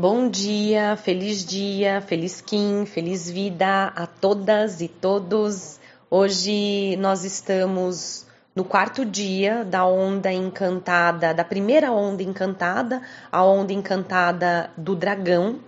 Bom dia, feliz dia, feliz Kim, feliz vida a todas e todos. Hoje nós estamos no quarto dia da onda encantada, da primeira onda encantada, a onda encantada do dragão.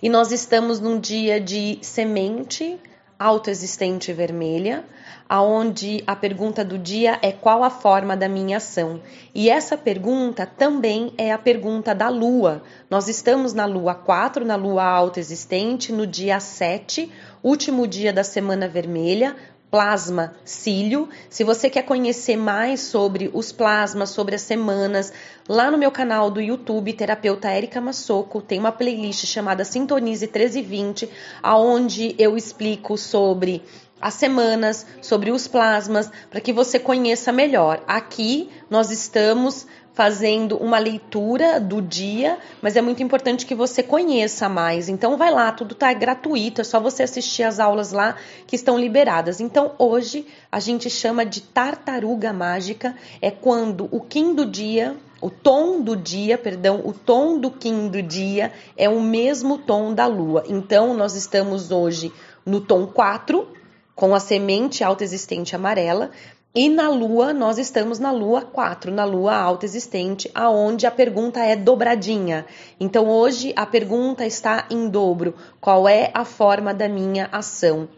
E nós estamos num dia de semente autoexistente vermelha, aonde a pergunta do dia é qual a forma da minha ação. E essa pergunta também é a pergunta da lua. Nós estamos na lua 4, na lua autoexistente, no dia 7, último dia da semana vermelha, plasma cílio. Se você quer conhecer mais sobre os plasmas, sobre as semanas, lá no meu canal do YouTube, Terapeuta Érica Massoco, tem uma playlist chamada Sintonize 1320, aonde eu explico sobre as semanas, sobre os plasmas, para que você conheça melhor. Aqui nós estamos fazendo uma leitura do dia, mas é muito importante que você conheça mais. Então vai lá, tudo tá gratuito, é só você assistir as aulas lá que estão liberadas. Então hoje a gente chama de tartaruga mágica, é quando o Kim do dia o tom do dia, perdão, o tom do Kim do dia é o mesmo tom da lua. Então, nós estamos hoje no tom 4, com a semente autoexistente amarela, e na Lua, nós estamos na Lua 4, na Lua autoexistente, aonde a pergunta é dobradinha. Então hoje a pergunta está em dobro: qual é a forma da minha ação?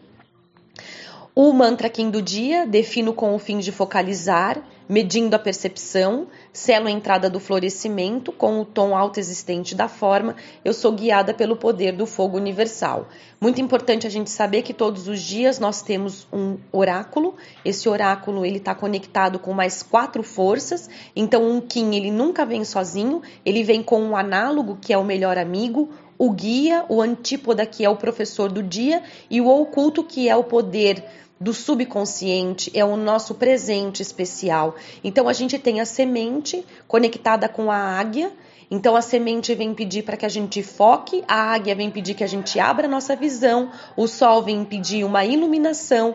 O mantra Kim do dia defino com o fim de focalizar, medindo a percepção, selo a entrada do florescimento com o tom autoexistente da forma, eu sou guiada pelo poder do fogo universal. Muito importante a gente saber que todos os dias nós temos um oráculo. Esse oráculo ele está conectado com mais quatro forças. Então um Kim ele nunca vem sozinho, ele vem com um análogo que é o melhor amigo, o guia, o antípoda que é o professor do dia e o oculto que é o poder do subconsciente, é o nosso presente especial. Então a gente tem a semente conectada com a águia. Então a semente vem pedir para que a gente foque, a águia vem pedir que a gente abra a nossa visão, o sol vem pedir uma iluminação,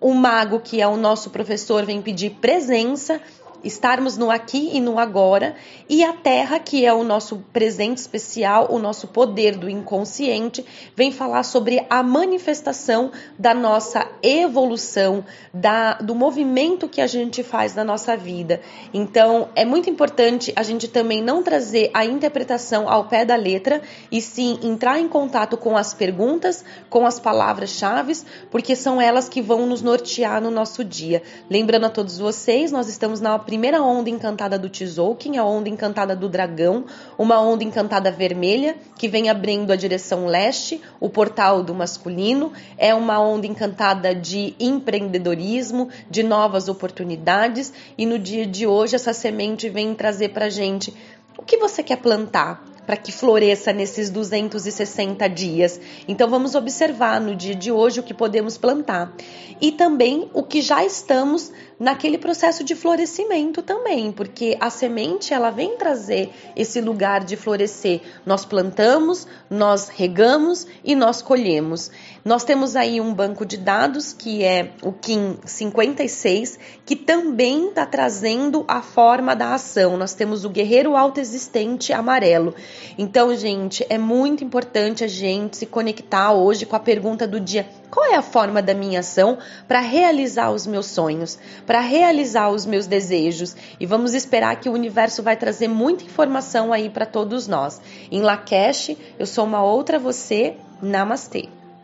o mago, que é o nosso professor, vem pedir presença estarmos no aqui e no agora, e a terra, que é o nosso presente especial, o nosso poder do inconsciente, vem falar sobre a manifestação da nossa evolução, da, do movimento que a gente faz na nossa vida. Então, é muito importante a gente também não trazer a interpretação ao pé da letra, e sim entrar em contato com as perguntas, com as palavras-chave, porque são elas que vão nos nortear no nosso dia. Lembrando a todos vocês, nós estamos na primeira onda encantada do Tzolk'in, a onda encantada do dragão, uma onda encantada vermelha que vem abrindo a direção leste, o portal do masculino, é uma onda encantada de empreendedorismo, de novas oportunidades e no dia de hoje essa semente vem trazer pra gente o que você quer plantar? Para que floresça nesses 260 dias. Então vamos observar no dia de hoje o que podemos plantar e também o que já estamos naquele processo de florescimento também, porque a semente ela vem trazer esse lugar de florescer. Nós plantamos, nós regamos e nós colhemos. Nós temos aí um banco de dados que é o KIM 56, que também está trazendo a forma da ação. Nós temos o guerreiro autoexistente amarelo. Então, gente, é muito importante a gente se conectar hoje com a pergunta do dia: qual é a forma da minha ação para realizar os meus sonhos, para realizar os meus desejos? E vamos esperar que o universo vai trazer muita informação aí para todos nós. Em Lakesh, eu sou uma outra você. Namastê.